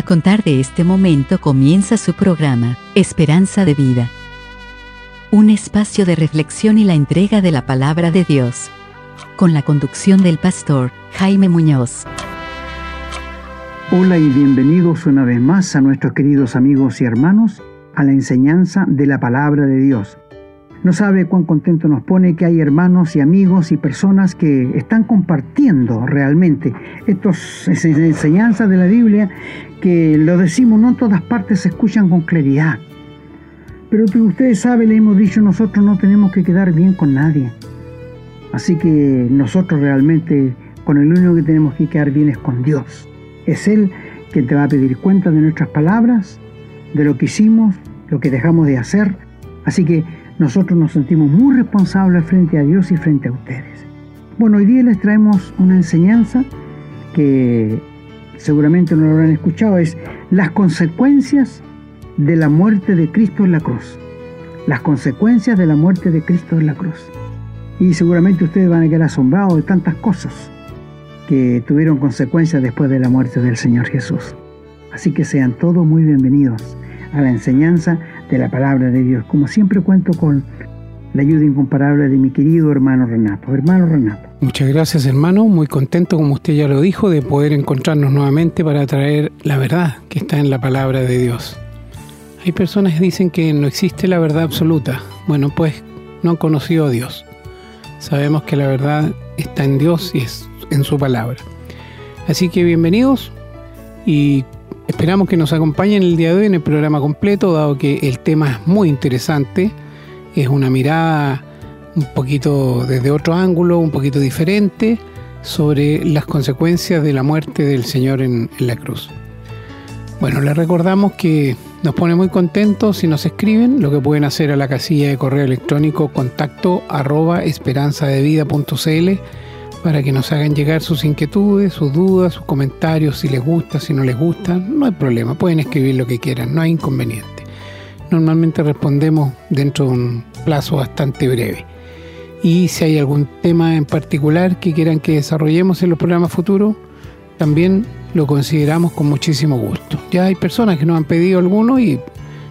A contar de este momento comienza su programa, Esperanza de Vida. Un espacio de reflexión y la entrega de la palabra de Dios. Con la conducción del pastor Jaime Muñoz. Hola y bienvenidos una vez más a nuestros queridos amigos y hermanos a la enseñanza de la palabra de Dios. No sabe cuán contento nos pone que hay hermanos y amigos y personas que están compartiendo realmente estas enseñanzas de la Biblia que lo decimos, no en todas partes se escuchan con claridad. Pero que ustedes saben, le hemos dicho, nosotros no tenemos que quedar bien con nadie. Así que nosotros realmente con el único que tenemos que quedar bien es con Dios. Es Él quien te va a pedir cuenta de nuestras palabras, de lo que hicimos, lo que dejamos de hacer. Así que nosotros nos sentimos muy responsables frente a Dios y frente a ustedes. Bueno, hoy día les traemos una enseñanza que seguramente no lo habrán escuchado, es las consecuencias de la muerte de Cristo en la cruz. Las consecuencias de la muerte de Cristo en la cruz. Y seguramente ustedes van a quedar asombrados de tantas cosas que tuvieron consecuencias después de la muerte del Señor Jesús. Así que sean todos muy bienvenidos a la enseñanza de la palabra de Dios. Como siempre cuento con la ayuda incomparable de mi querido hermano Renato. Hermano Renato. Muchas gracias hermano, muy contento como usted ya lo dijo de poder encontrarnos nuevamente para traer la verdad que está en la palabra de Dios. Hay personas que dicen que no existe la verdad absoluta. Bueno, pues no han conocido a Dios. Sabemos que la verdad está en Dios y es en su palabra. Así que bienvenidos y Esperamos que nos acompañen el día de hoy en el programa completo, dado que el tema es muy interesante. Es una mirada un poquito desde otro ángulo, un poquito diferente, sobre las consecuencias de la muerte del Señor en, la cruz. Bueno, les recordamos que nos pone muy contentos si nos escriben, lo que pueden hacer a la casilla de correo electrónico contacto arroba esperanzadevida.cl para que nos hagan llegar sus inquietudes, sus dudas, sus comentarios, si les gusta, si no les gusta, no hay problema, pueden escribir lo que quieran, no hay inconveniente. Normalmente respondemos dentro de un plazo bastante breve. Y si hay algún tema en particular que quieran que desarrollemos en los programas futuros, también lo consideramos con muchísimo gusto. Ya hay personas que nos han pedido alguno y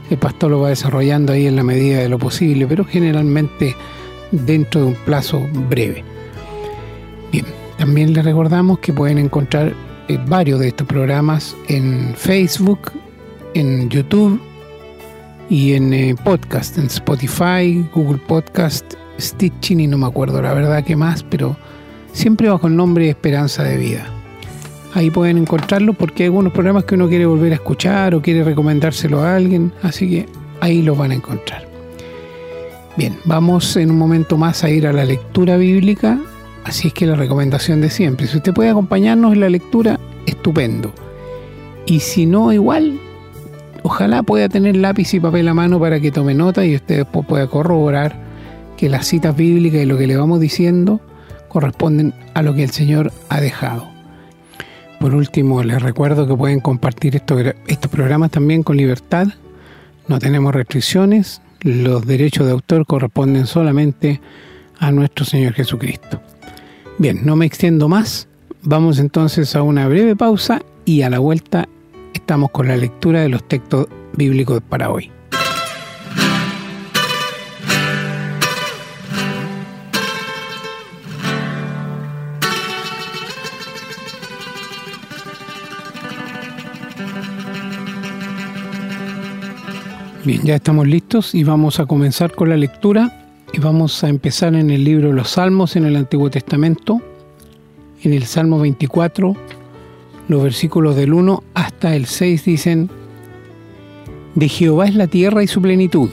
el pastor lo va desarrollando ahí en la medida de lo posible, pero generalmente dentro de un plazo breve. Bien, también les recordamos que pueden encontrar eh, varios de estos programas en Facebook, en YouTube y en eh, podcast, en Spotify, Google Podcast, Stitching y no me acuerdo la verdad que más, pero siempre bajo el nombre Esperanza de Vida. Ahí pueden encontrarlo porque hay algunos programas que uno quiere volver a escuchar o quiere recomendárselo a alguien, así que ahí los van a encontrar. Bien, vamos en un momento más a ir a la lectura bíblica Así es que la recomendación de siempre, si usted puede acompañarnos en la lectura, estupendo. Y si no, igual, ojalá pueda tener lápiz y papel a mano para que tome nota y usted después pueda corroborar que las citas bíblicas y lo que le vamos diciendo corresponden a lo que el Señor ha dejado. Por último, les recuerdo que pueden compartir estos, estos programas también con libertad. No tenemos restricciones. Los derechos de autor corresponden solamente a nuestro Señor Jesucristo. Bien, no me extiendo más. Vamos entonces a una breve pausa y a la vuelta estamos con la lectura de los textos bíblicos para hoy. Bien, ya estamos listos y vamos a comenzar con la lectura y vamos a empezar en el libro de los Salmos en el Antiguo Testamento, en el Salmo 24, los versículos del 1 hasta el 6 dicen, De Jehová es la tierra y su plenitud,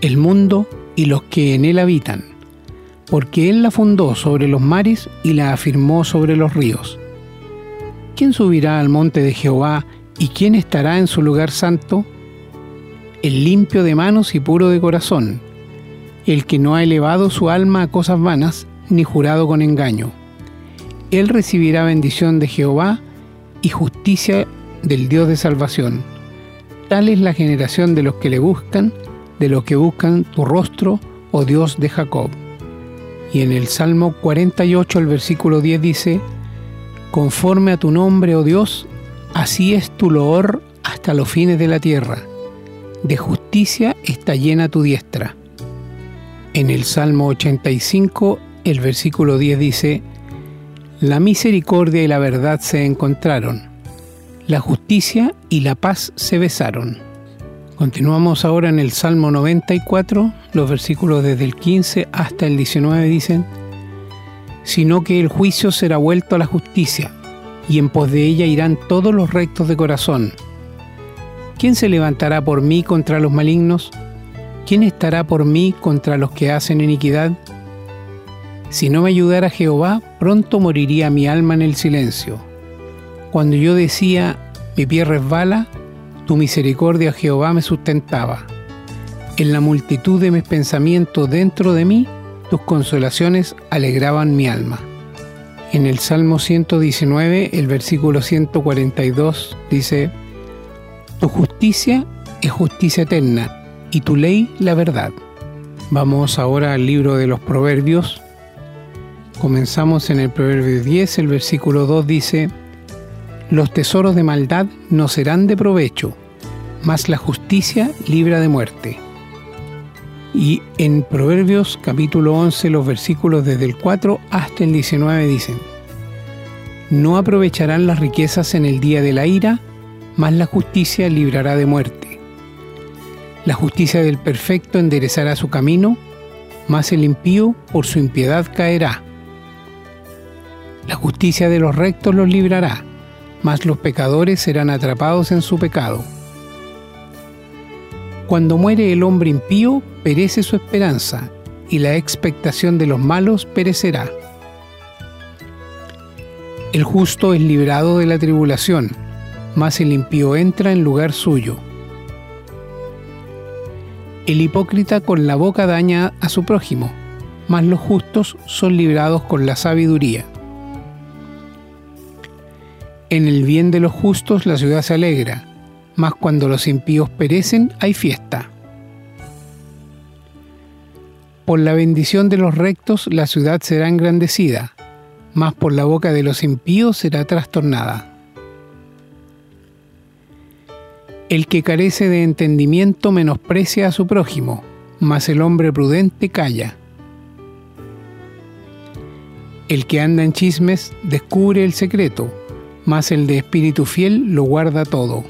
el mundo y los que en él habitan, porque él la fundó sobre los mares y la afirmó sobre los ríos. ¿Quién subirá al monte de Jehová y quién estará en su lugar santo? El limpio de manos y puro de corazón el que no ha elevado su alma a cosas vanas, ni jurado con engaño. Él recibirá bendición de Jehová y justicia del Dios de salvación. Tal es la generación de los que le buscan, de los que buscan tu rostro, oh Dios de Jacob. Y en el Salmo 48, el versículo 10 dice, Conforme a tu nombre, oh Dios, Así es tu loor hasta los fines de la tierra. De justicia está llena tu diestra. En el Salmo 85, el versículo 10 dice, La misericordia y la verdad se encontraron, la justicia y la paz se besaron. Continuamos ahora en el Salmo 94, los versículos desde el 15 hasta el 19 dicen, sino que el juicio será vuelto a la justicia, y en pos de ella irán todos los rectos de corazón. ¿Quién se levantará por mí contra los malignos? ¿Quién estará por mí contra los que hacen iniquidad? Si no me ayudara Jehová, pronto moriría mi alma en el silencio. Cuando yo decía, mi pie resbala, tu misericordia, Jehová, me sustentaba. En la multitud de mis pensamientos dentro de mí, tus consolaciones alegraban mi alma. En el Salmo 119, el versículo 142 dice, Tu justicia es justicia eterna y tu ley la verdad. Vamos ahora al libro de los Proverbios. Comenzamos en el Proverbio 10, el versículo 2 dice, Los tesoros de maldad no serán de provecho, mas la justicia libra de muerte. Y en Proverbios capítulo 11 los versículos desde el 4 hasta el 19 dicen, No aprovecharán las riquezas en el día de la ira, mas la justicia librará de muerte. La justicia del perfecto enderezará su camino, mas el impío por su impiedad caerá. La justicia de los rectos los librará, mas los pecadores serán atrapados en su pecado. Cuando muere el hombre impío, perece su esperanza, y la expectación de los malos perecerá. El justo es librado de la tribulación, mas el impío entra en lugar suyo. El hipócrita con la boca daña a su prójimo, mas los justos son librados con la sabiduría. En el bien de los justos la ciudad se alegra, mas cuando los impíos perecen hay fiesta. Por la bendición de los rectos la ciudad será engrandecida, mas por la boca de los impíos será trastornada. El que carece de entendimiento menosprecia a su prójimo, mas el hombre prudente calla. El que anda en chismes descubre el secreto, mas el de espíritu fiel lo guarda todo.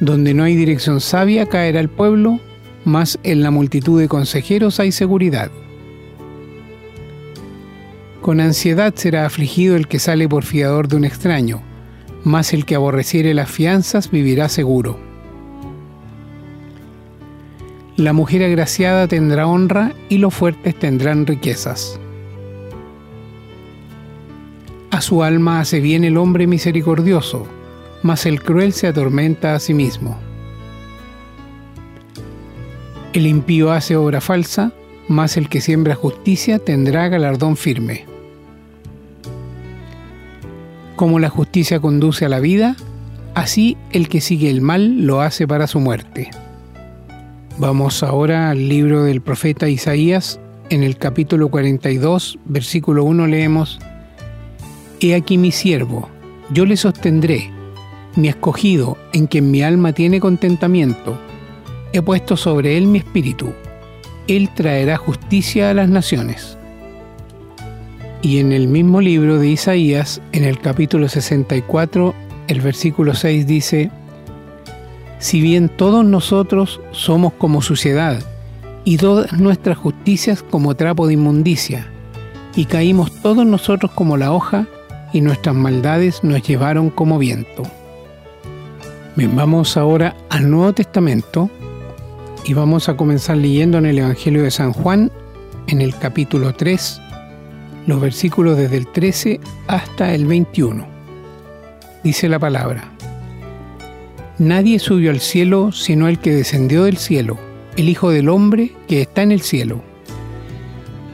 Donde no hay dirección sabia caerá el pueblo, mas en la multitud de consejeros hay seguridad. Con ansiedad será afligido el que sale por fiador de un extraño, mas el que aborreciere las fianzas vivirá seguro. La mujer agraciada tendrá honra y los fuertes tendrán riquezas. A su alma hace bien el hombre misericordioso, mas el cruel se atormenta a sí mismo. El impío hace obra falsa, mas el que siembra justicia tendrá galardón firme. Como la justicia conduce a la vida, así el que sigue el mal lo hace para su muerte. Vamos ahora al libro del profeta Isaías, en el capítulo 42, versículo 1 leemos, He aquí mi siervo, yo le sostendré mi escogido, en quien mi alma tiene contentamiento. He puesto sobre él mi espíritu. Él traerá justicia a las naciones. Y en el mismo libro de Isaías, en el capítulo 64, el versículo 6 dice, Si bien todos nosotros somos como suciedad, y todas nuestras justicias como trapo de inmundicia, y caímos todos nosotros como la hoja, y nuestras maldades nos llevaron como viento. Bien, vamos ahora al Nuevo Testamento y vamos a comenzar leyendo en el Evangelio de San Juan, en el capítulo 3, los versículos desde el 13 hasta el 21. Dice la palabra, Nadie subió al cielo sino el que descendió del cielo, el Hijo del Hombre que está en el cielo.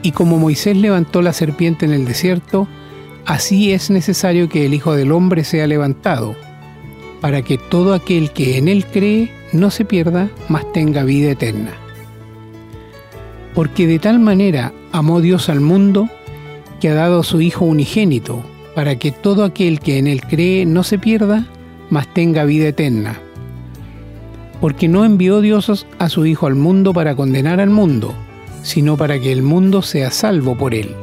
Y como Moisés levantó la serpiente en el desierto, así es necesario que el Hijo del Hombre sea levantado para que todo aquel que en Él cree no se pierda, mas tenga vida eterna. Porque de tal manera amó Dios al mundo, que ha dado a su Hijo unigénito, para que todo aquel que en él cree no se pierda, mas tenga vida eterna. Porque no envió Dios a su Hijo al mundo para condenar al mundo, sino para que el mundo sea salvo por él.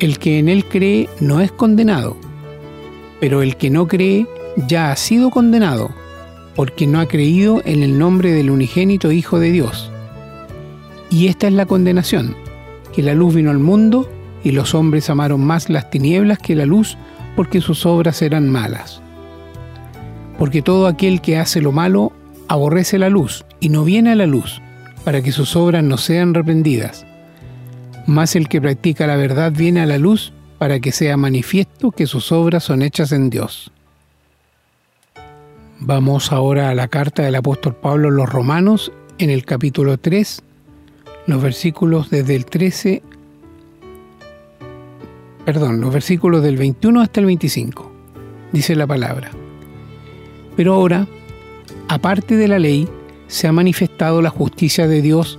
El que en él cree no es condenado, pero el que no cree ya ha sido condenado, porque no ha creído en el nombre del unigénito Hijo de Dios. Y esta es la condenación, que la luz vino al mundo, y los hombres amaron más las tinieblas que la luz, porque sus obras eran malas. Porque todo aquel que hace lo malo aborrece la luz, y no viene a la luz, para que sus obras no sean reprendidas. Mas el que practica la verdad viene a la luz, para que sea manifiesto que sus obras son hechas en Dios. Vamos ahora a la carta del apóstol Pablo a los romanos en el capítulo 3, los versículos desde el 13, perdón, los versículos del 21 hasta el 25. Dice la palabra. Pero ahora, aparte de la ley, se ha manifestado la justicia de Dios,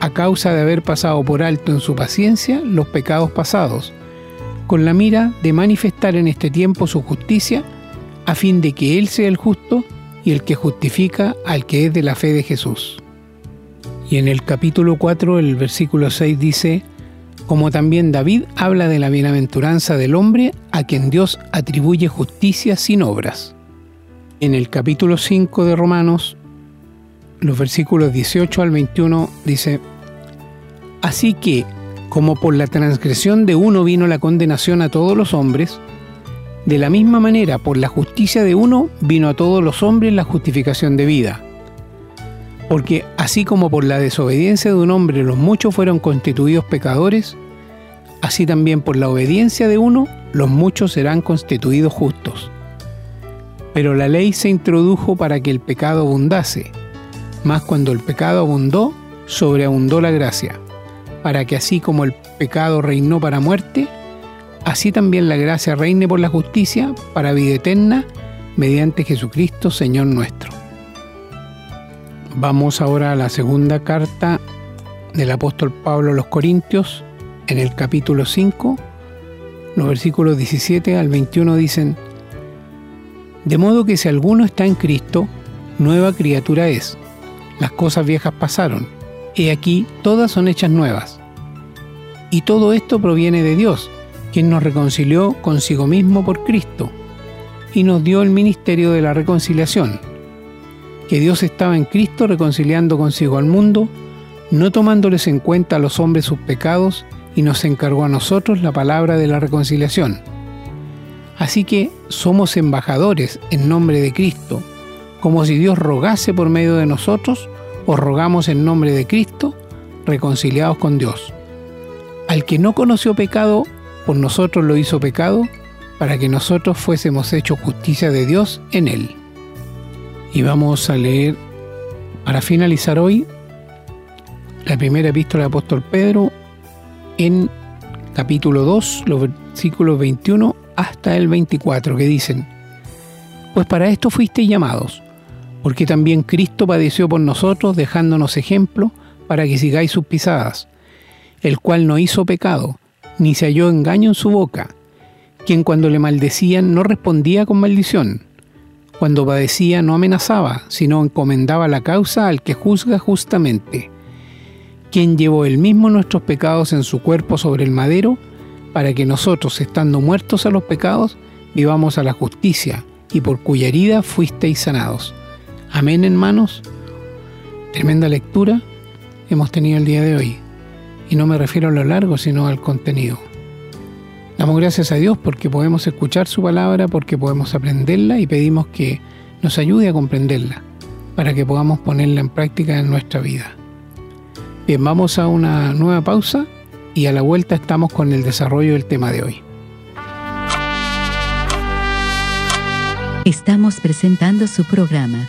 a causa de haber pasado por alto en su paciencia los pecados pasados, con la mira de manifestar en este tiempo su justicia, a fin de que Él sea el justo y el que justifica al que es de la fe de Jesús. Y en el capítulo 4, el versículo 6 dice, como también David habla de la bienaventuranza del hombre a quien Dios atribuye justicia sin obras. En el capítulo 5 de Romanos, los versículos 18 al 21 dice, Así que como por la transgresión de uno vino la condenación a todos los hombres, de la misma manera por la justicia de uno vino a todos los hombres la justificación de vida. Porque así como por la desobediencia de un hombre los muchos fueron constituidos pecadores, así también por la obediencia de uno los muchos serán constituidos justos. Pero la ley se introdujo para que el pecado abundase, mas cuando el pecado abundó, sobreabundó la gracia para que así como el pecado reinó para muerte, así también la gracia reine por la justicia para vida eterna mediante Jesucristo Señor nuestro. Vamos ahora a la segunda carta del apóstol Pablo a los Corintios, en el capítulo 5, los versículos 17 al 21 dicen, De modo que si alguno está en Cristo, nueva criatura es. Las cosas viejas pasaron He aquí, todas son hechas nuevas. Y todo esto proviene de Dios, quien nos reconcilió consigo mismo por Cristo, y nos dio el ministerio de la reconciliación, que Dios estaba en Cristo reconciliando consigo al mundo, no tomándoles en cuenta a los hombres sus pecados, y nos encargó a nosotros la palabra de la reconciliación. Así que somos embajadores en nombre de Cristo, como si Dios rogase por medio de nosotros, os rogamos en nombre de Cristo, reconciliados con Dios. Al que no conoció pecado, por nosotros lo hizo pecado, para que nosotros fuésemos hechos justicia de Dios en él. Y vamos a leer, para finalizar hoy, la primera epístola del apóstol Pedro en capítulo 2, los versículos 21 hasta el 24, que dicen, Pues para esto fuisteis llamados porque también Cristo padeció por nosotros, dejándonos ejemplo para que sigáis sus pisadas, el cual no hizo pecado, ni se halló engaño en su boca, quien cuando le maldecían no respondía con maldición, cuando padecía no amenazaba, sino encomendaba la causa al que juzga justamente, quien llevó él mismo nuestros pecados en su cuerpo sobre el madero, para que nosotros, estando muertos a los pecados, vivamos a la justicia, y por cuya herida fuisteis sanados. Amén, hermanos. Tremenda lectura hemos tenido el día de hoy. Y no me refiero a lo largo, sino al contenido. Damos gracias a Dios porque podemos escuchar su palabra, porque podemos aprenderla y pedimos que nos ayude a comprenderla para que podamos ponerla en práctica en nuestra vida. Bien, vamos a una nueva pausa y a la vuelta estamos con el desarrollo del tema de hoy. Estamos presentando su programa,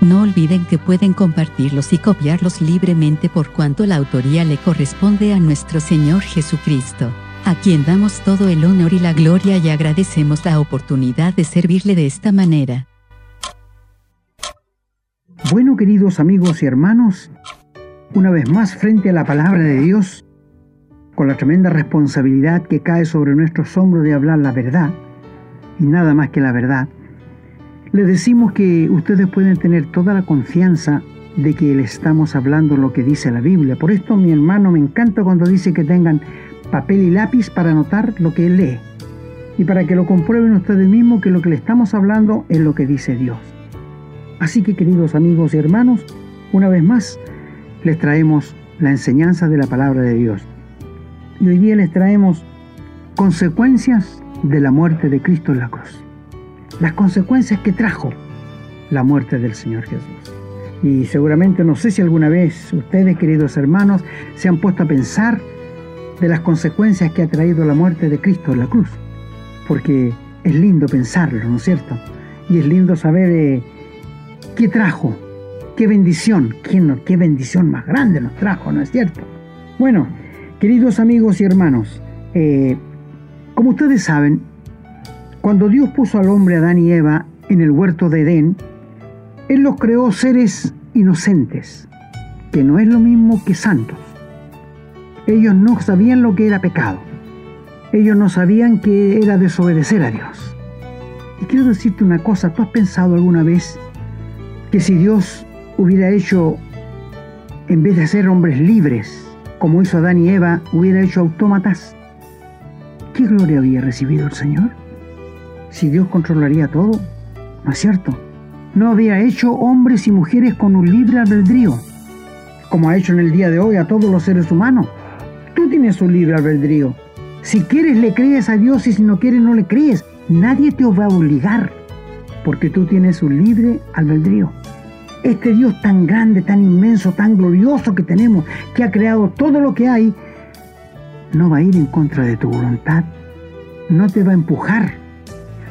No olviden que pueden compartirlos y copiarlos libremente por cuanto la autoría le corresponde a nuestro Señor Jesucristo, a quien damos todo el honor y la gloria y agradecemos la oportunidad de servirle de esta manera. Bueno, queridos amigos y hermanos, una vez más frente a la palabra de Dios, con la tremenda responsabilidad que cae sobre nuestros hombros de hablar la verdad, y nada más que la verdad, les decimos que ustedes pueden tener toda la confianza de que le estamos hablando lo que dice la Biblia. Por esto mi hermano me encanta cuando dice que tengan papel y lápiz para anotar lo que él lee y para que lo comprueben ustedes mismos que lo que le estamos hablando es lo que dice Dios. Así que queridos amigos y hermanos, una vez más les traemos la enseñanza de la palabra de Dios. Y hoy día les traemos consecuencias de la muerte de Cristo en la cruz las consecuencias que trajo la muerte del Señor Jesús. Y seguramente no sé si alguna vez ustedes, queridos hermanos, se han puesto a pensar de las consecuencias que ha traído la muerte de Cristo en la cruz. Porque es lindo pensarlo, ¿no es cierto? Y es lindo saber eh, qué trajo, qué bendición, qué, qué bendición más grande nos trajo, ¿no es cierto? Bueno, queridos amigos y hermanos, eh, como ustedes saben, cuando Dios puso al hombre Adán y Eva en el huerto de Edén, Él los creó seres inocentes, que no es lo mismo que santos. Ellos no sabían lo que era pecado. Ellos no sabían que era desobedecer a Dios. Y quiero decirte una cosa, ¿tú has pensado alguna vez que si Dios hubiera hecho, en vez de ser hombres libres, como hizo Adán y Eva, hubiera hecho autómatas, ¿qué gloria había recibido el Señor? Si Dios controlaría todo? ¿No es cierto? No había hecho hombres y mujeres con un libre albedrío, como ha hecho en el día de hoy a todos los seres humanos. Tú tienes un libre albedrío. Si quieres le crees a Dios y si no quieres no le crees. Nadie te va a obligar, porque tú tienes un libre albedrío. Este Dios tan grande, tan inmenso, tan glorioso que tenemos, que ha creado todo lo que hay, no va a ir en contra de tu voluntad. No te va a empujar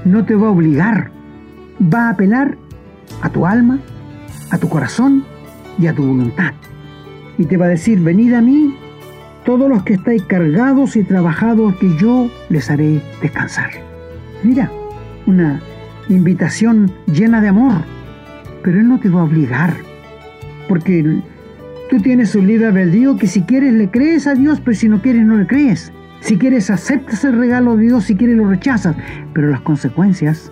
no te va a obligar, va a apelar a tu alma, a tu corazón y a tu voluntad. Y te va a decir, venid a mí, todos los que estáis cargados y trabajados, que yo les haré descansar. Mira, una invitación llena de amor, pero Él no te va a obligar, porque tú tienes un libre albedrío que si quieres le crees a Dios, pero si no quieres no le crees. Si quieres, aceptas el regalo de Dios, si quieres, lo rechazas. Pero las consecuencias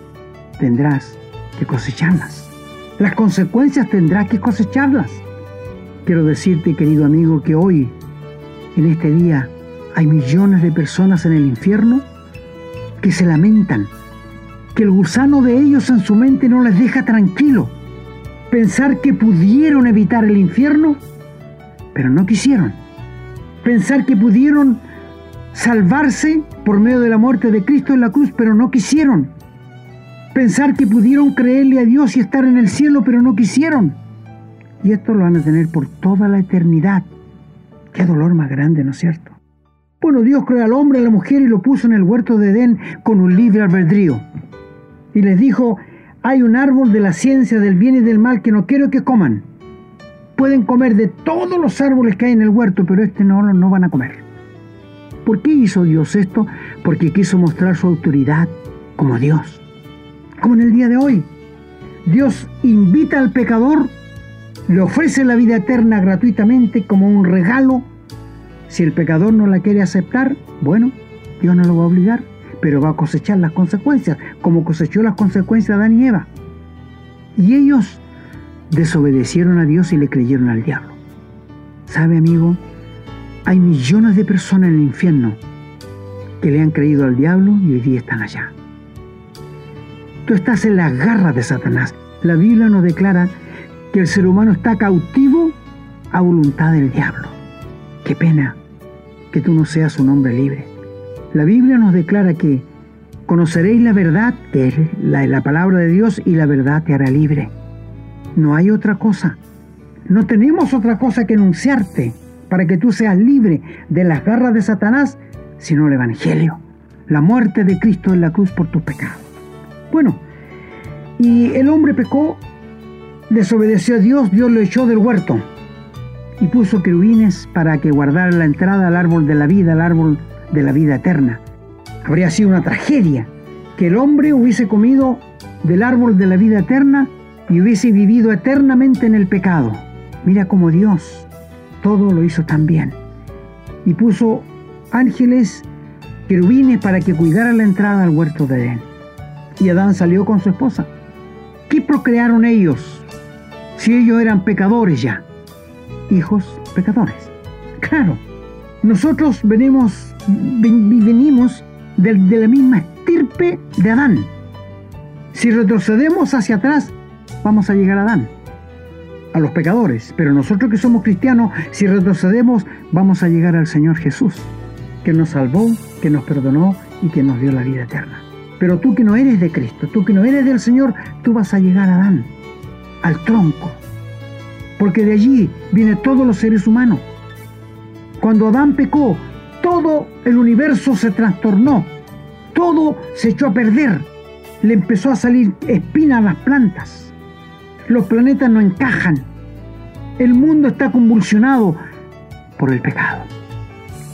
tendrás que cosecharlas. Las consecuencias tendrás que cosecharlas. Quiero decirte, querido amigo, que hoy, en este día, hay millones de personas en el infierno que se lamentan, que el gusano de ellos en su mente no les deja tranquilo. Pensar que pudieron evitar el infierno, pero no quisieron. Pensar que pudieron salvarse por medio de la muerte de Cristo en la cruz, pero no quisieron. Pensar que pudieron creerle a Dios y estar en el cielo, pero no quisieron. Y esto lo van a tener por toda la eternidad. Qué dolor más grande, ¿no es cierto? Bueno, Dios creó al hombre y a la mujer y lo puso en el huerto de Edén con un libre albedrío. Y les dijo, hay un árbol de la ciencia del bien y del mal que no quiero que coman. Pueden comer de todos los árboles que hay en el huerto, pero este no, no van a comer. ¿Por qué hizo Dios esto? Porque quiso mostrar su autoridad como Dios. Como en el día de hoy. Dios invita al pecador, le ofrece la vida eterna gratuitamente como un regalo. Si el pecador no la quiere aceptar, bueno, Dios no lo va a obligar, pero va a cosechar las consecuencias, como cosechó las consecuencias de Adán y Eva. Y ellos desobedecieron a Dios y le creyeron al diablo. ¿Sabe, amigo? Hay millones de personas en el infierno que le han creído al diablo y hoy día están allá. Tú estás en las garras de Satanás. La Biblia nos declara que el ser humano está cautivo a voluntad del diablo. Qué pena que tú no seas un hombre libre. La Biblia nos declara que conoceréis la verdad, que es la, la palabra de Dios, y la verdad te hará libre. No hay otra cosa. No tenemos otra cosa que anunciarte para que tú seas libre de las garras de Satanás, sino el Evangelio, la muerte de Cristo en la cruz por tus pecados. Bueno, y el hombre pecó, desobedeció a Dios, Dios lo echó del huerto y puso querubines para que guardara la entrada al árbol de la vida, al árbol de la vida eterna. Habría sido una tragedia que el hombre hubiese comido del árbol de la vida eterna y hubiese vivido eternamente en el pecado. Mira cómo Dios todo lo hizo tan bien. Y puso ángeles, querubines para que cuidaran la entrada al huerto de Edén. Y Adán salió con su esposa. ¿Qué procrearon ellos si ellos eran pecadores ya? Hijos pecadores. Claro, nosotros venimos, venimos de, de la misma estirpe de Adán. Si retrocedemos hacia atrás, vamos a llegar a Adán, a los pecadores. Pero nosotros que somos cristianos, si retrocedemos, vamos a llegar al Señor Jesús, que nos salvó, que nos perdonó y que nos dio la vida eterna. Pero tú que no eres de Cristo, tú que no eres del Señor, tú vas a llegar a Adán, al tronco. Porque de allí vienen todos los seres humanos. Cuando Adán pecó, todo el universo se trastornó, todo se echó a perder, le empezó a salir espina a las plantas, los planetas no encajan, el mundo está convulsionado por el pecado.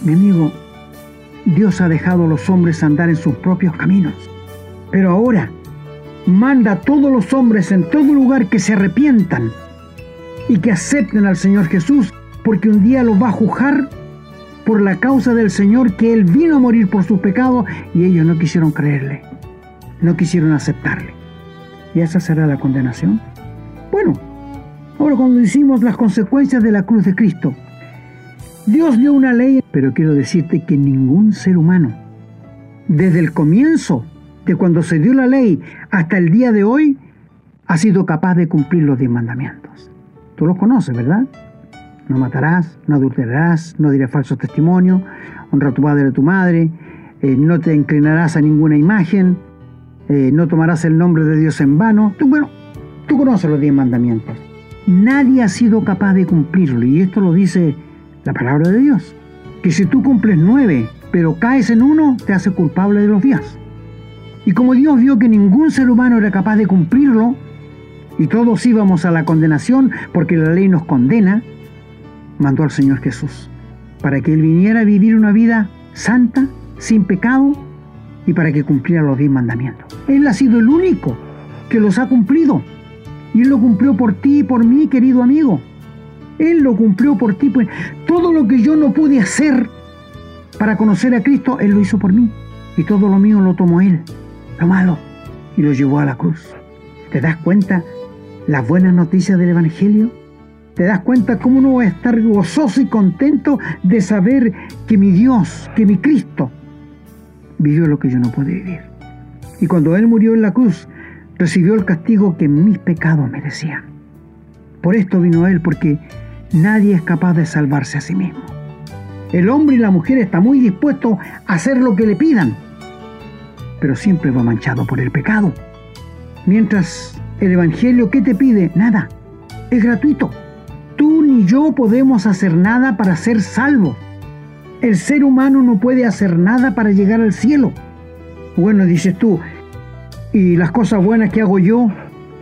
Mi amigo, Dios ha dejado a los hombres andar en sus propios caminos. Pero ahora manda a todos los hombres en todo lugar que se arrepientan y que acepten al Señor Jesús, porque un día los va a juzgar por la causa del Señor, que Él vino a morir por sus pecados y ellos no quisieron creerle, no quisieron aceptarle. ¿Y esa será la condenación? Bueno, ahora cuando decimos las consecuencias de la cruz de Cristo, Dios dio una ley, pero quiero decirte que ningún ser humano, desde el comienzo de cuando se dio la ley hasta el día de hoy, ha sido capaz de cumplir los diez mandamientos. Tú los conoces, ¿verdad? No matarás, no adulterarás, no dirás falso testimonio, honra a tu padre y a tu madre, eh, no te inclinarás a ninguna imagen, eh, no tomarás el nombre de Dios en vano. Tú, bueno, tú conoces los diez mandamientos. Nadie ha sido capaz de cumplirlo y esto lo dice la palabra de Dios. Que si tú cumples nueve, pero caes en uno, te hace culpable de los días. Y como Dios vio que ningún ser humano era capaz de cumplirlo, y todos íbamos a la condenación porque la ley nos condena, mandó al Señor Jesús para que Él viniera a vivir una vida santa, sin pecado, y para que cumpliera los diez mandamientos. Él ha sido el único que los ha cumplido. Y Él lo cumplió por ti y por mí, querido amigo. Él lo cumplió por ti. Pues, todo lo que yo no pude hacer para conocer a Cristo, Él lo hizo por mí. Y todo lo mío lo tomó Él lo malo y lo llevó a la cruz. ¿Te das cuenta las buenas noticias del Evangelio? ¿Te das cuenta cómo uno va a estar gozoso y contento de saber que mi Dios, que mi Cristo, vivió lo que yo no pude vivir? Y cuando Él murió en la cruz, recibió el castigo que mis pecados merecían. Por esto vino Él, porque nadie es capaz de salvarse a sí mismo. El hombre y la mujer está muy dispuesto a hacer lo que le pidan, pero siempre va manchado por el pecado. Mientras el Evangelio, ¿qué te pide? Nada, es gratuito. Tú ni yo podemos hacer nada para ser salvos. El ser humano no puede hacer nada para llegar al cielo. Bueno, dices tú, y las cosas buenas que hago yo,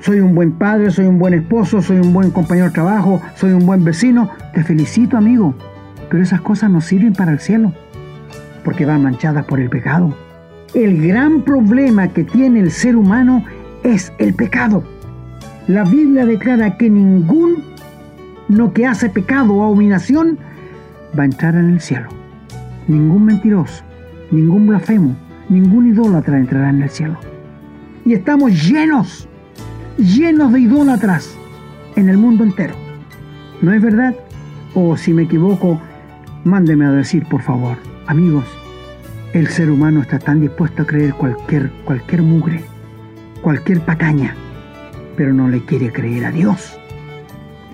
soy un buen padre, soy un buen esposo, soy un buen compañero de trabajo, soy un buen vecino, te felicito amigo, pero esas cosas no sirven para el cielo, porque van manchadas por el pecado. El gran problema que tiene el ser humano es el pecado. La Biblia declara que ningún no que hace pecado o abominación va a entrar en el cielo. Ningún mentiroso, ningún blasfemo, ningún idólatra entrará en el cielo. Y estamos llenos, llenos de idólatras en el mundo entero. ¿No es verdad? O si me equivoco, mándeme a decir, por favor, amigos, el ser humano está tan dispuesto a creer cualquier, cualquier mugre, cualquier pacaña. pero no le quiere creer a Dios.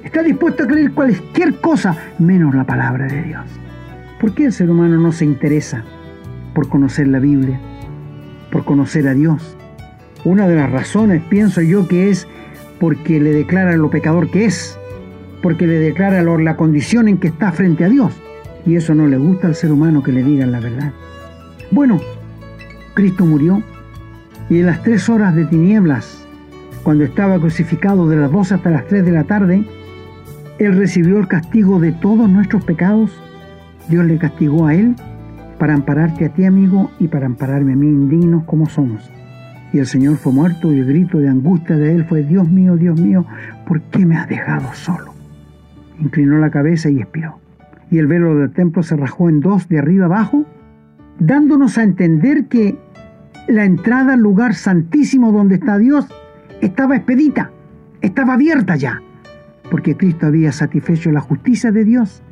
Está dispuesto a creer cualquier cosa menos la palabra de Dios. ¿Por qué el ser humano no se interesa por conocer la Biblia, por conocer a Dios? Una de las razones, pienso yo, que es porque le declara lo pecador que es, porque le declara la condición en que está frente a Dios. Y eso no le gusta al ser humano que le digan la verdad. Bueno, Cristo murió y en las tres horas de tinieblas, cuando estaba crucificado de las dos hasta las tres de la tarde, Él recibió el castigo de todos nuestros pecados. Dios le castigó a Él para ampararte a ti, amigo, y para ampararme a mí, indignos como somos. Y el Señor fue muerto y el grito de angustia de Él fue, Dios mío, Dios mío, ¿por qué me has dejado solo? Inclinó la cabeza y expiró y el velo del templo se rajó en dos de arriba abajo, dándonos a entender que la entrada al lugar santísimo donde está Dios estaba expedita, estaba abierta ya, porque Cristo había satisfecho la justicia de Dios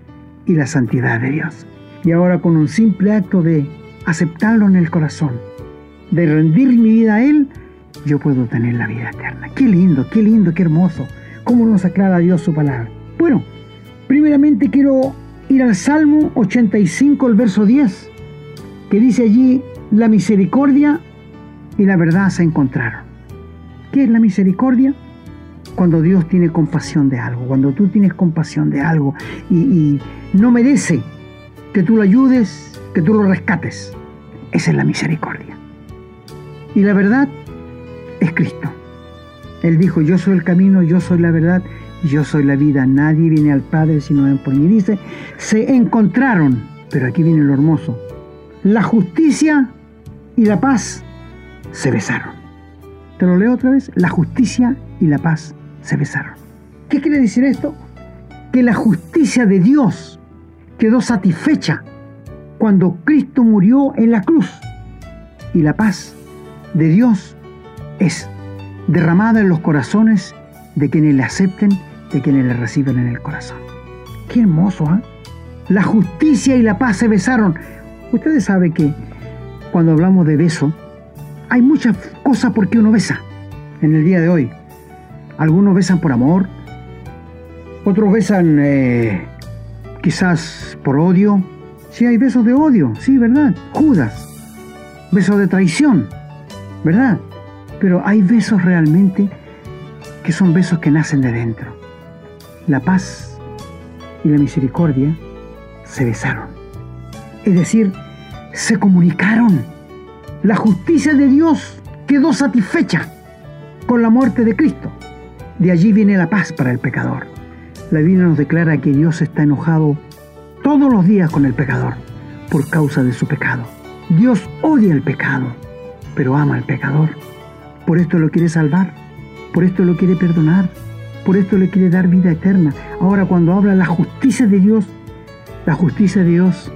y la santidad de Dios. Y ahora con un simple acto de aceptarlo en el corazón, de rendir mi vida a Él, yo puedo tener la vida eterna. Qué lindo, qué lindo, qué hermoso. ¿Cómo nos aclara Dios su palabra? Bueno, primeramente quiero ir al Salmo 85, el verso 10, que dice allí, la misericordia y la verdad se encontraron. ¿Qué es la misericordia? Cuando Dios tiene compasión de algo, cuando tú tienes compasión de algo y, y no merece que tú lo ayudes, que tú lo rescates. Esa es la misericordia. Y la verdad es Cristo. Él dijo, yo soy el camino, yo soy la verdad yo soy la vida, nadie viene al Padre sino por mí. Dice, se encontraron, pero aquí viene lo hermoso, la justicia y la paz se besaron. Te lo leo otra vez, la justicia y la paz se besaron. ¿Qué quiere decir esto? Que la justicia de Dios quedó satisfecha cuando Cristo murió en la cruz y la paz de Dios es derramada en los corazones de quienes le acepten de quienes le reciben en el corazón. Qué hermoso, ¿ah? La justicia y la paz se besaron. Ustedes saben que cuando hablamos de beso, hay muchas cosas por qué uno besa en el día de hoy. Algunos besan por amor, otros besan eh, quizás por odio. Sí, hay besos de odio, sí, ¿verdad? Judas, besos de traición, ¿verdad? Pero hay besos realmente que son besos que nacen de dentro la paz y la misericordia se besaron. Es decir, se comunicaron. La justicia de Dios quedó satisfecha con la muerte de Cristo. De allí viene la paz para el pecador. La Biblia nos declara que Dios está enojado todos los días con el pecador por causa de su pecado. Dios odia el pecado, pero ama al pecador. Por esto lo quiere salvar, por esto lo quiere perdonar, por esto le quiere dar vida eterna. Ahora cuando habla la justicia de Dios, la justicia de Dios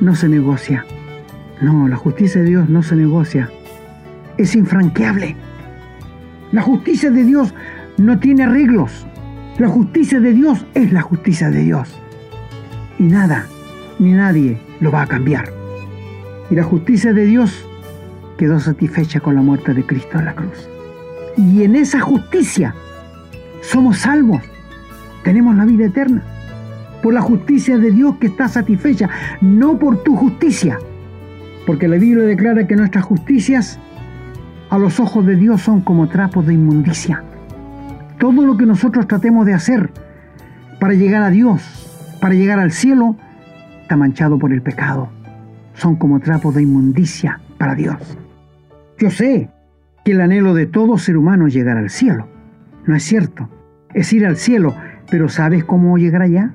no se negocia. No, la justicia de Dios no se negocia. Es infranqueable. La justicia de Dios no tiene arreglos. La justicia de Dios es la justicia de Dios. Y nada, ni nadie lo va a cambiar. Y la justicia de Dios quedó satisfecha con la muerte de Cristo en la cruz. Y en esa justicia somos salvos, tenemos la vida eterna, por la justicia de Dios que está satisfecha, no por tu justicia, porque la Biblia declara que nuestras justicias a los ojos de Dios son como trapos de inmundicia. Todo lo que nosotros tratemos de hacer para llegar a Dios, para llegar al cielo, está manchado por el pecado. Son como trapos de inmundicia para Dios. Yo sé que el anhelo de todo ser humano es llegar al cielo. No es cierto. Es ir al cielo, pero ¿sabes cómo llegar allá?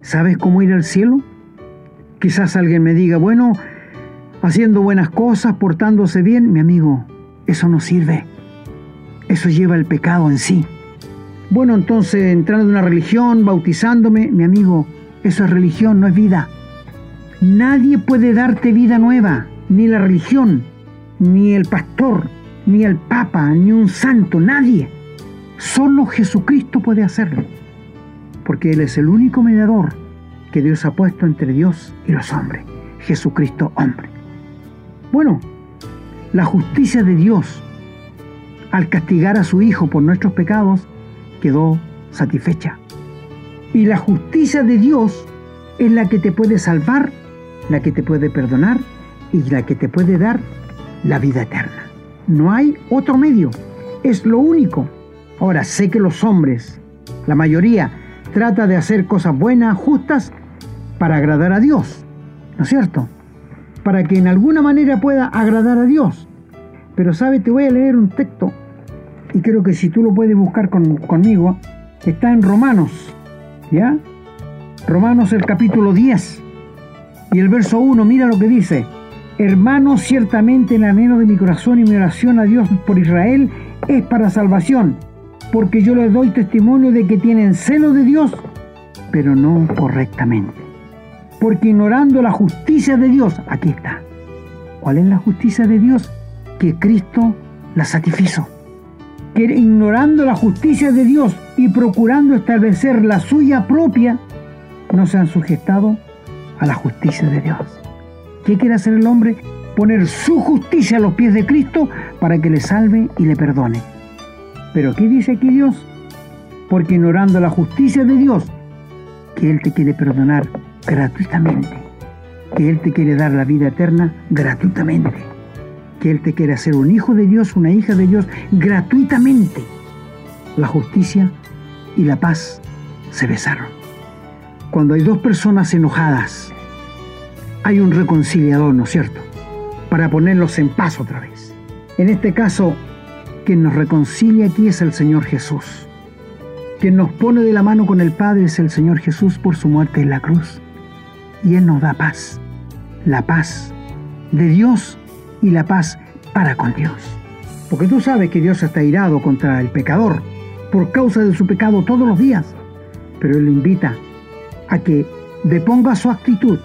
¿Sabes cómo ir al cielo? Quizás alguien me diga, bueno, haciendo buenas cosas, portándose bien, mi amigo, eso no sirve. Eso lleva el pecado en sí. Bueno, entonces entrando en una religión, bautizándome, mi amigo, eso es religión, no es vida. Nadie puede darte vida nueva, ni la religión, ni el pastor, ni el papa, ni un santo, nadie. Solo Jesucristo puede hacerlo, porque Él es el único mediador que Dios ha puesto entre Dios y los hombres, Jesucristo hombre. Bueno, la justicia de Dios al castigar a su Hijo por nuestros pecados, quedó satisfecha. Y la justicia de Dios es la que te puede salvar, la que te puede perdonar y la que te puede dar la vida eterna. No hay otro medio, es lo único. Ahora, sé que los hombres, la mayoría, trata de hacer cosas buenas, justas, para agradar a Dios, ¿no es cierto? Para que en alguna manera pueda agradar a Dios. Pero sabe, te voy a leer un texto, y creo que si tú lo puedes buscar conmigo, está en Romanos, ¿ya? Romanos el capítulo 10 y el verso 1, mira lo que dice. Hermanos, ciertamente el anhelo de mi corazón y mi oración a Dios por Israel es para salvación, porque yo les doy testimonio de que tienen celo de Dios, pero no correctamente. Porque ignorando la justicia de Dios, aquí está. ¿Cuál es la justicia de Dios? Que Cristo la satisfizo. Que ignorando la justicia de Dios y procurando establecer la suya propia, no se han sujetado a la justicia de Dios. ¿Qué quiere hacer el hombre? Poner su justicia a los pies de Cristo para que le salve y le perdone. Pero ¿qué dice aquí Dios? Porque ignorando la justicia de Dios, que Él te quiere perdonar gratuitamente, que Él te quiere dar la vida eterna gratuitamente, que Él te quiere hacer un hijo de Dios, una hija de Dios gratuitamente. La justicia y la paz se besaron. Cuando hay dos personas enojadas, hay un reconciliador, ¿no es cierto? Para ponerlos en paz otra vez. En este caso, quien nos reconcilia aquí es el Señor Jesús. Quien nos pone de la mano con el Padre es el Señor Jesús por su muerte en la cruz. Y Él nos da paz. La paz de Dios y la paz para con Dios. Porque tú sabes que Dios está irado contra el pecador por causa de su pecado todos los días. Pero Él lo invita a que deponga su actitud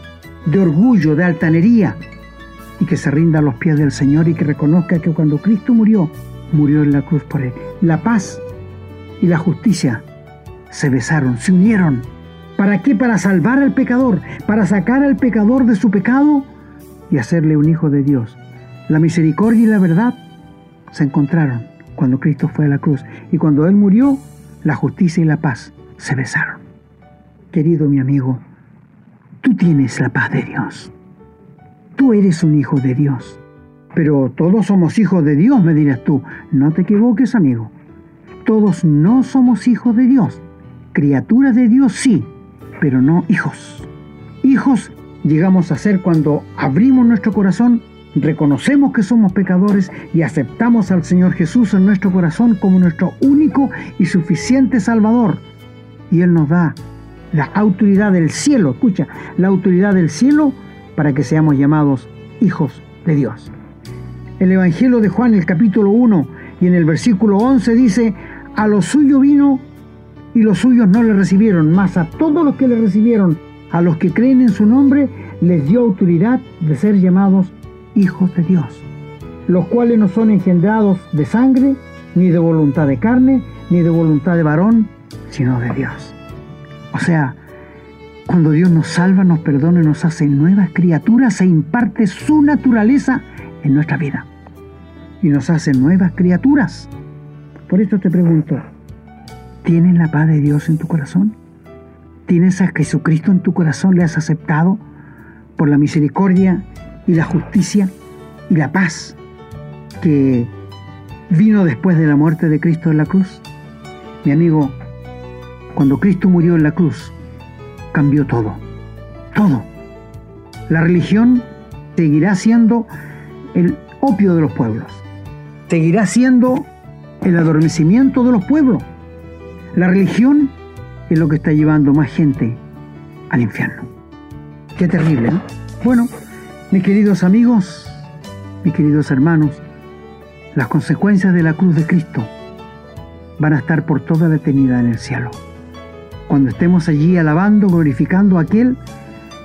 de orgullo, de altanería, y que se rinda a los pies del Señor y que reconozca que cuando Cristo murió, murió en la cruz por él. La paz y la justicia se besaron, se unieron. ¿Para qué? Para salvar al pecador, para sacar al pecador de su pecado y hacerle un hijo de Dios. La misericordia y la verdad se encontraron cuando Cristo fue a la cruz y cuando Él murió, la justicia y la paz se besaron. Querido mi amigo, tú tienes la paz de Dios. Tú eres un hijo de Dios. Pero todos somos hijos de Dios, me dirás tú. No te equivoques, amigo. Todos no somos hijos de Dios. Criaturas de Dios sí, pero no hijos. Hijos llegamos a ser cuando abrimos nuestro corazón, reconocemos que somos pecadores y aceptamos al Señor Jesús en nuestro corazón como nuestro único y suficiente Salvador. Y Él nos da la autoridad del cielo, escucha, la autoridad del cielo para que seamos llamados hijos de Dios. El Evangelio de Juan, el capítulo 1 y en el versículo 11 dice, a los suyos vino y los suyos no le recibieron, mas a todos los que le recibieron, a los que creen en su nombre, les dio autoridad de ser llamados hijos de Dios, los cuales no son engendrados de sangre, ni de voluntad de carne, ni de voluntad de varón, sino de Dios. O sea, cuando Dios nos salva, nos perdona nos hace nuevas criaturas e imparte su naturaleza en nuestra vida. Y nos hace nuevas criaturas. Por esto te pregunto, ¿tienes la paz de Dios en tu corazón? ¿Tienes a Jesucristo en tu corazón? ¿Le has aceptado por la misericordia y la justicia y la paz que vino después de la muerte de Cristo en la cruz? Mi amigo, cuando Cristo murió en la cruz, cambió todo. Todo. La religión seguirá siendo el opio de los pueblos. Seguirá siendo el adormecimiento de los pueblos. La religión es lo que está llevando más gente al infierno. Qué terrible, ¿no? Bueno, mis queridos amigos, mis queridos hermanos, las consecuencias de la cruz de Cristo van a estar por toda la eternidad en el cielo cuando estemos allí alabando, glorificando a aquel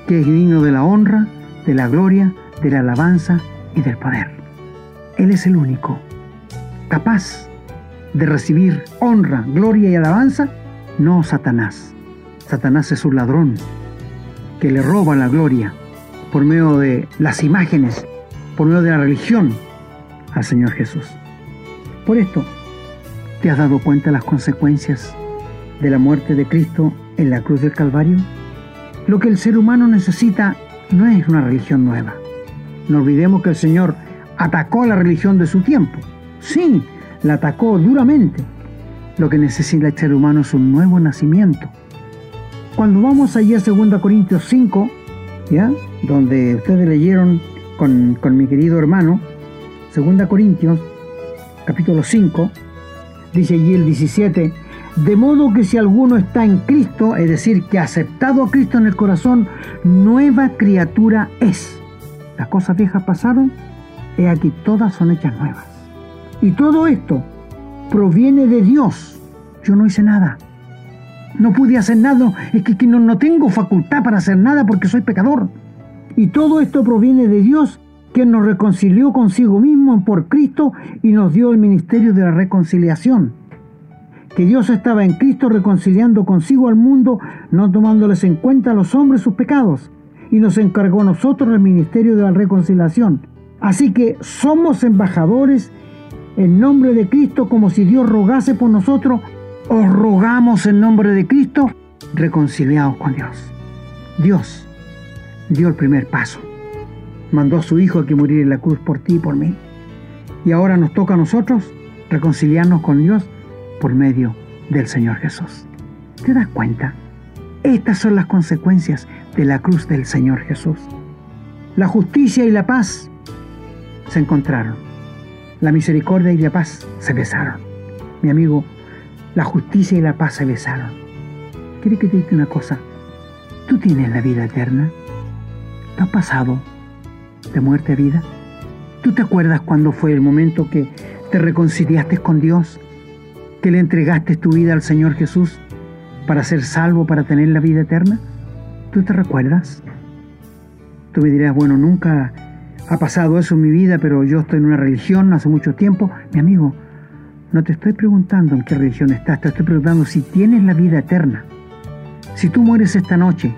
que es digno de la honra, de la gloria, de la alabanza y del poder. Él es el único capaz de recibir honra, gloria y alabanza, no Satanás. Satanás es un ladrón que le roba la gloria por medio de las imágenes, por medio de la religión al Señor Jesús. Por esto, ¿te has dado cuenta de las consecuencias de la muerte de Cristo en la cruz del Calvario? Lo que el ser humano necesita no es una religión nueva. No olvidemos que el Señor atacó la religión de su tiempo. Sí, la atacó duramente. Lo que necesita el ser humano es un nuevo nacimiento. Cuando vamos allí a 2 Corintios 5, ¿ya? donde ustedes leyeron con, con mi querido hermano, 2 Corintios, capítulo 5, dice allí el 17, de modo que si alguno está en Cristo, es decir, que ha aceptado a Cristo en el corazón, nueva criatura es. Las cosas viejas pasaron, he aquí todas son hechas nuevas. Y todo esto proviene de Dios. Yo no hice nada. No pude hacer nada. Es que, no, no tengo facultad para hacer nada porque soy pecador. Y todo esto proviene de Dios, quien nos reconcilió consigo mismo por Cristo y nos dio el ministerio de la reconciliación. Que Dios estaba en Cristo reconciliando consigo al mundo, no tomándoles en cuenta a los hombres sus pecados, y nos encargó a nosotros el ministerio de la reconciliación. Así que somos embajadores en nombre de Cristo, como si Dios rogase por nosotros, os rogamos en nombre de Cristo, reconciliados con Dios. Dios dio el primer paso. Mandó a su Hijo a que muriera en la cruz por ti y por mí. Y ahora nos toca a nosotros reconciliarnos con Dios por medio del Señor Jesús. ¿Te das cuenta? Estas son las consecuencias de la cruz del Señor Jesús. La justicia y la paz se encontraron la misericordia y la paz se besaron. Mi amigo, la justicia y la paz se besaron. ¿Quiere que te diga una cosa? Tú tienes la vida eterna. ¿Tú has pasado de muerte a vida? ¿Tú te acuerdas cuando fue el momento que te reconciliaste con Dios? ¿Que le entregaste tu vida al Señor Jesús para ser salvo, para tener la vida eterna? ¿Tú te recuerdas? Tú me dirás, bueno, nunca ha pasado eso en mi vida, pero yo estoy en una religión hace mucho tiempo. Mi amigo, no te estoy preguntando en qué religión estás, te estoy preguntando si tienes la vida eterna. Si tú mueres esta noche,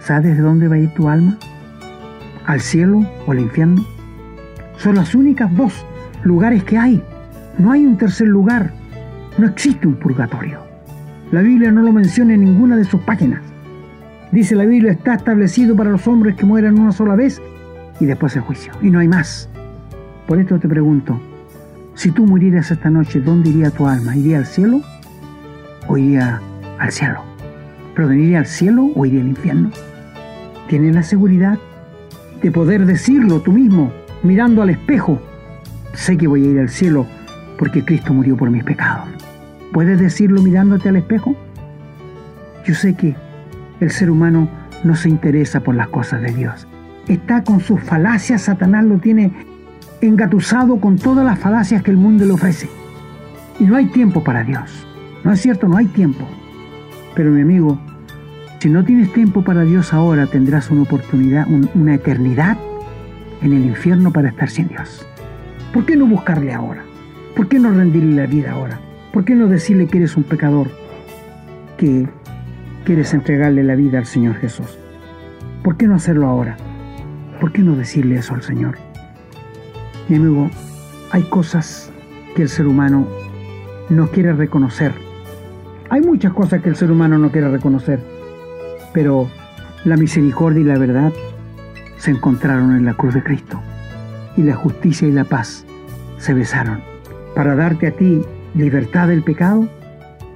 ¿sabes de dónde va a ir tu alma? ¿Al cielo o al infierno? Son las únicas dos lugares que hay. No hay un tercer lugar. No existe un purgatorio. La Biblia no lo menciona en ninguna de sus páginas. Dice la Biblia está establecido para los hombres que mueran una sola vez y después el juicio. Y no hay más. Por esto te pregunto, si tú murieras esta noche, ¿dónde iría tu alma? ¿Iría al cielo o iría al cielo? ¿Pero iría al cielo o iría al infierno? ¿Tienes la seguridad de poder decirlo tú mismo, mirando al espejo? Sé que voy a ir al cielo porque Cristo murió por mis pecados. ¿Puedes decirlo mirándote al espejo? Yo sé que el ser humano no se interesa por las cosas de Dios está con sus falacias, Satanás lo tiene engatusado con todas las falacias que el mundo le ofrece. Y no hay tiempo para Dios. No es cierto, no hay tiempo. Pero mi amigo, si no tienes tiempo para Dios ahora, tendrás una oportunidad, una eternidad en el infierno para estar sin Dios. ¿Por qué no buscarle ahora? ¿Por qué no rendirle la vida ahora? ¿Por qué no decirle que eres un pecador? Que quieres entregarle la vida al Señor Jesús. ¿Por qué no hacerlo ahora? ¿Por qué no decirle eso al Señor? Mi amigo, hay cosas que el ser humano no quiere reconocer. Hay muchas cosas que el ser humano no quiere reconocer, pero la misericordia y la verdad se encontraron en la cruz de Cristo y la justicia y la paz se besaron para darte a ti libertad del pecado,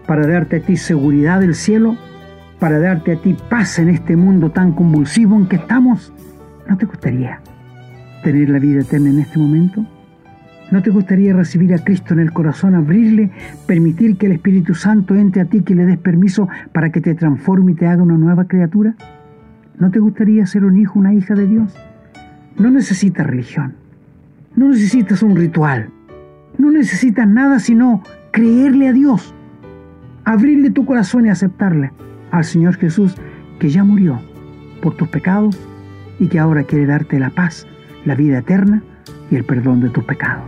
para darte a ti seguridad del cielo, para darte a ti paz en este mundo tan convulsivo en que estamos ¿No te gustaría tener la vida eterna en este momento? ¿No te gustaría recibir a Cristo en el corazón, abrirle, permitir que el Espíritu Santo entre a ti, que le des permiso para que te transforme y te haga una nueva criatura? ¿No te gustaría ser un hijo, una hija de Dios? No necesitas religión, no necesitas un ritual, no necesitas nada sino creerle a Dios, abrirle tu corazón y aceptarle al Señor Jesús que ya murió por tus pecados y que ahora quiere darte la paz, la vida eterna y el perdón de tus pecados.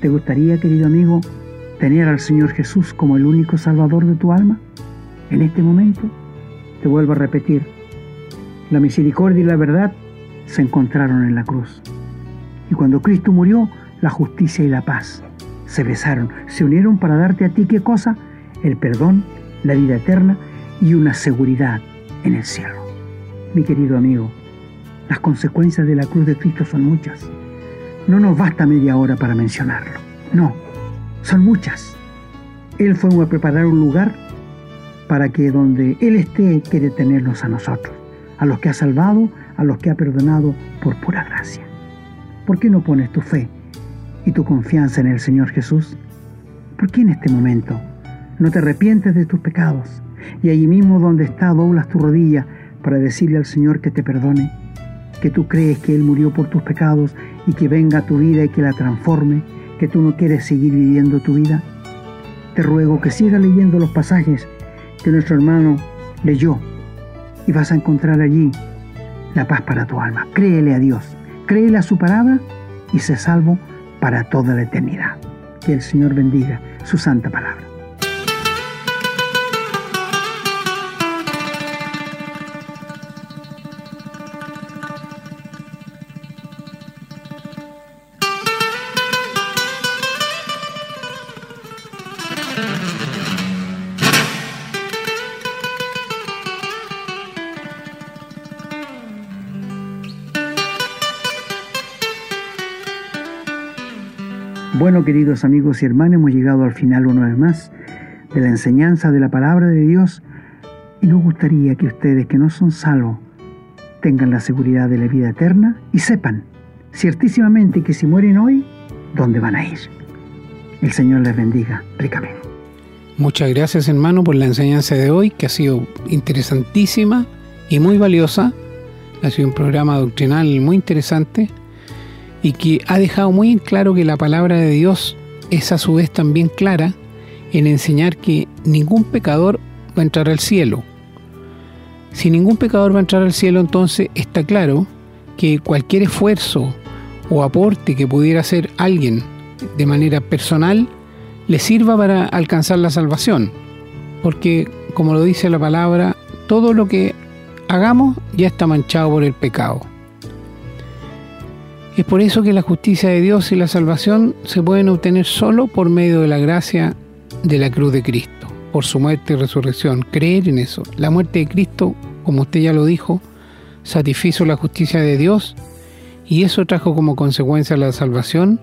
¿Te gustaría, querido amigo, tener al Señor Jesús como el único Salvador de tu alma? En este momento, te vuelvo a repetir, la misericordia y la verdad se encontraron en la cruz. Y cuando Cristo murió, la justicia y la paz se besaron, se unieron para darte a ti qué cosa? El perdón, la vida eterna y una seguridad en el cielo. Mi querido amigo, las consecuencias de la cruz de Cristo son muchas. No nos basta media hora para mencionarlo. No, son muchas. Él fue a preparar un lugar para que donde Él esté quiere tenernos a nosotros, a los que ha salvado, a los que ha perdonado por pura gracia. ¿Por qué no pones tu fe y tu confianza en el Señor Jesús? ¿Por qué en este momento no te arrepientes de tus pecados y allí mismo donde está doblas tu rodilla para decirle al Señor que te perdone? que tú crees que Él murió por tus pecados y que venga a tu vida y que la transforme, que tú no quieres seguir viviendo tu vida? Te ruego que sigas leyendo los pasajes que nuestro hermano leyó y vas a encontrar allí la paz para tu alma. Créele a Dios, créele a su palabra y sé salvo para toda la eternidad. Que el Señor bendiga su santa palabra. Queridos amigos y hermanos, hemos llegado al final una vez más de la enseñanza de la palabra de Dios y nos gustaría que ustedes que no son salvos tengan la seguridad de la vida eterna y sepan ciertísimamente que si mueren hoy, ¿dónde van a ir? El Señor les bendiga ricamente. Muchas gracias hermano por la enseñanza de hoy que ha sido interesantísima y muy valiosa. Ha sido un programa doctrinal muy interesante y que ha dejado muy en claro que la palabra de Dios es a su vez también clara en enseñar que ningún pecador va a entrar al cielo. Si ningún pecador va a entrar al cielo, entonces está claro que cualquier esfuerzo o aporte que pudiera hacer alguien de manera personal le sirva para alcanzar la salvación. Porque, como lo dice la palabra, todo lo que hagamos ya está manchado por el pecado. Es por eso que la justicia de Dios y la salvación se pueden obtener solo por medio de la gracia de la cruz de Cristo, por su muerte y resurrección. Creer en eso. La muerte de Cristo, como usted ya lo dijo, satisfizo la justicia de Dios y eso trajo como consecuencia la salvación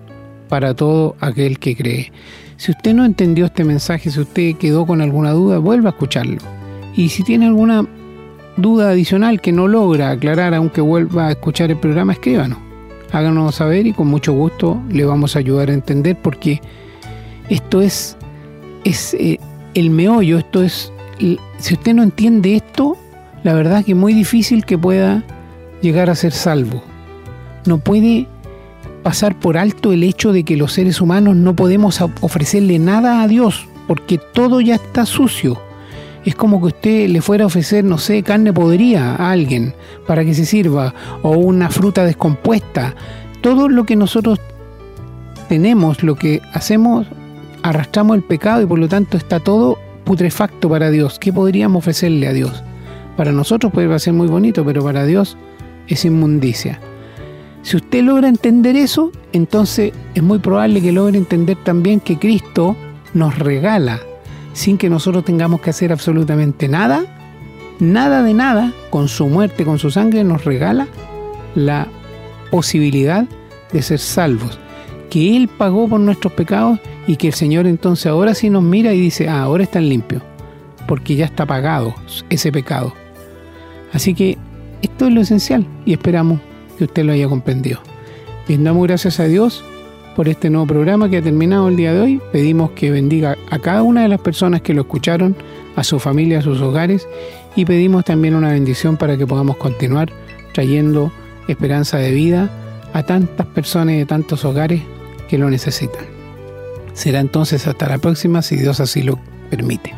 para todo aquel que cree. Si usted no entendió este mensaje, si usted quedó con alguna duda, vuelva a escucharlo. Y si tiene alguna duda adicional que no logra aclarar aunque vuelva a escuchar el programa, escríbanos háganos saber y con mucho gusto le vamos a ayudar a entender porque esto es, es eh, el meollo, esto es, si usted no entiende esto, la verdad que es muy difícil que pueda llegar a ser salvo. No puede pasar por alto el hecho de que los seres humanos no podemos ofrecerle nada a Dios, porque todo ya está sucio es como que usted le fuera a ofrecer, no sé, carne podrida a alguien para que se sirva, o una fruta descompuesta. Todo lo que nosotros tenemos, lo que hacemos, arrastramos el pecado y por lo tanto está todo putrefacto para Dios. ¿Qué podríamos ofrecerle a Dios? Para nosotros puede ser muy bonito, pero para Dios es inmundicia. Si usted logra entender eso, entonces es muy probable que logre entender también que Cristo nos regala sin que nosotros tengamos que hacer absolutamente nada, nada de nada, con su muerte, con su sangre, nos regala la posibilidad de ser salvos. Que Él pagó por nuestros pecados y que el Señor entonces ahora sí nos mira y dice, ah, ahora están limpios, porque ya está pagado ese pecado. Así que esto es lo esencial y esperamos que usted lo haya comprendido. Bien, damos gracias a Dios por este nuevo programa que ha terminado el día de hoy. Pedimos que bendiga a cada una de las personas que lo escucharon, a su familia, a sus hogares y pedimos también una bendición para que podamos continuar trayendo esperanza de vida a tantas personas y de tantos hogares que lo necesitan. Será entonces hasta la próxima si Dios así lo permite.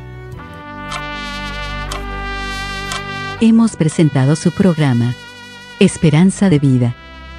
Hemos presentado su programa, Esperanza de Vida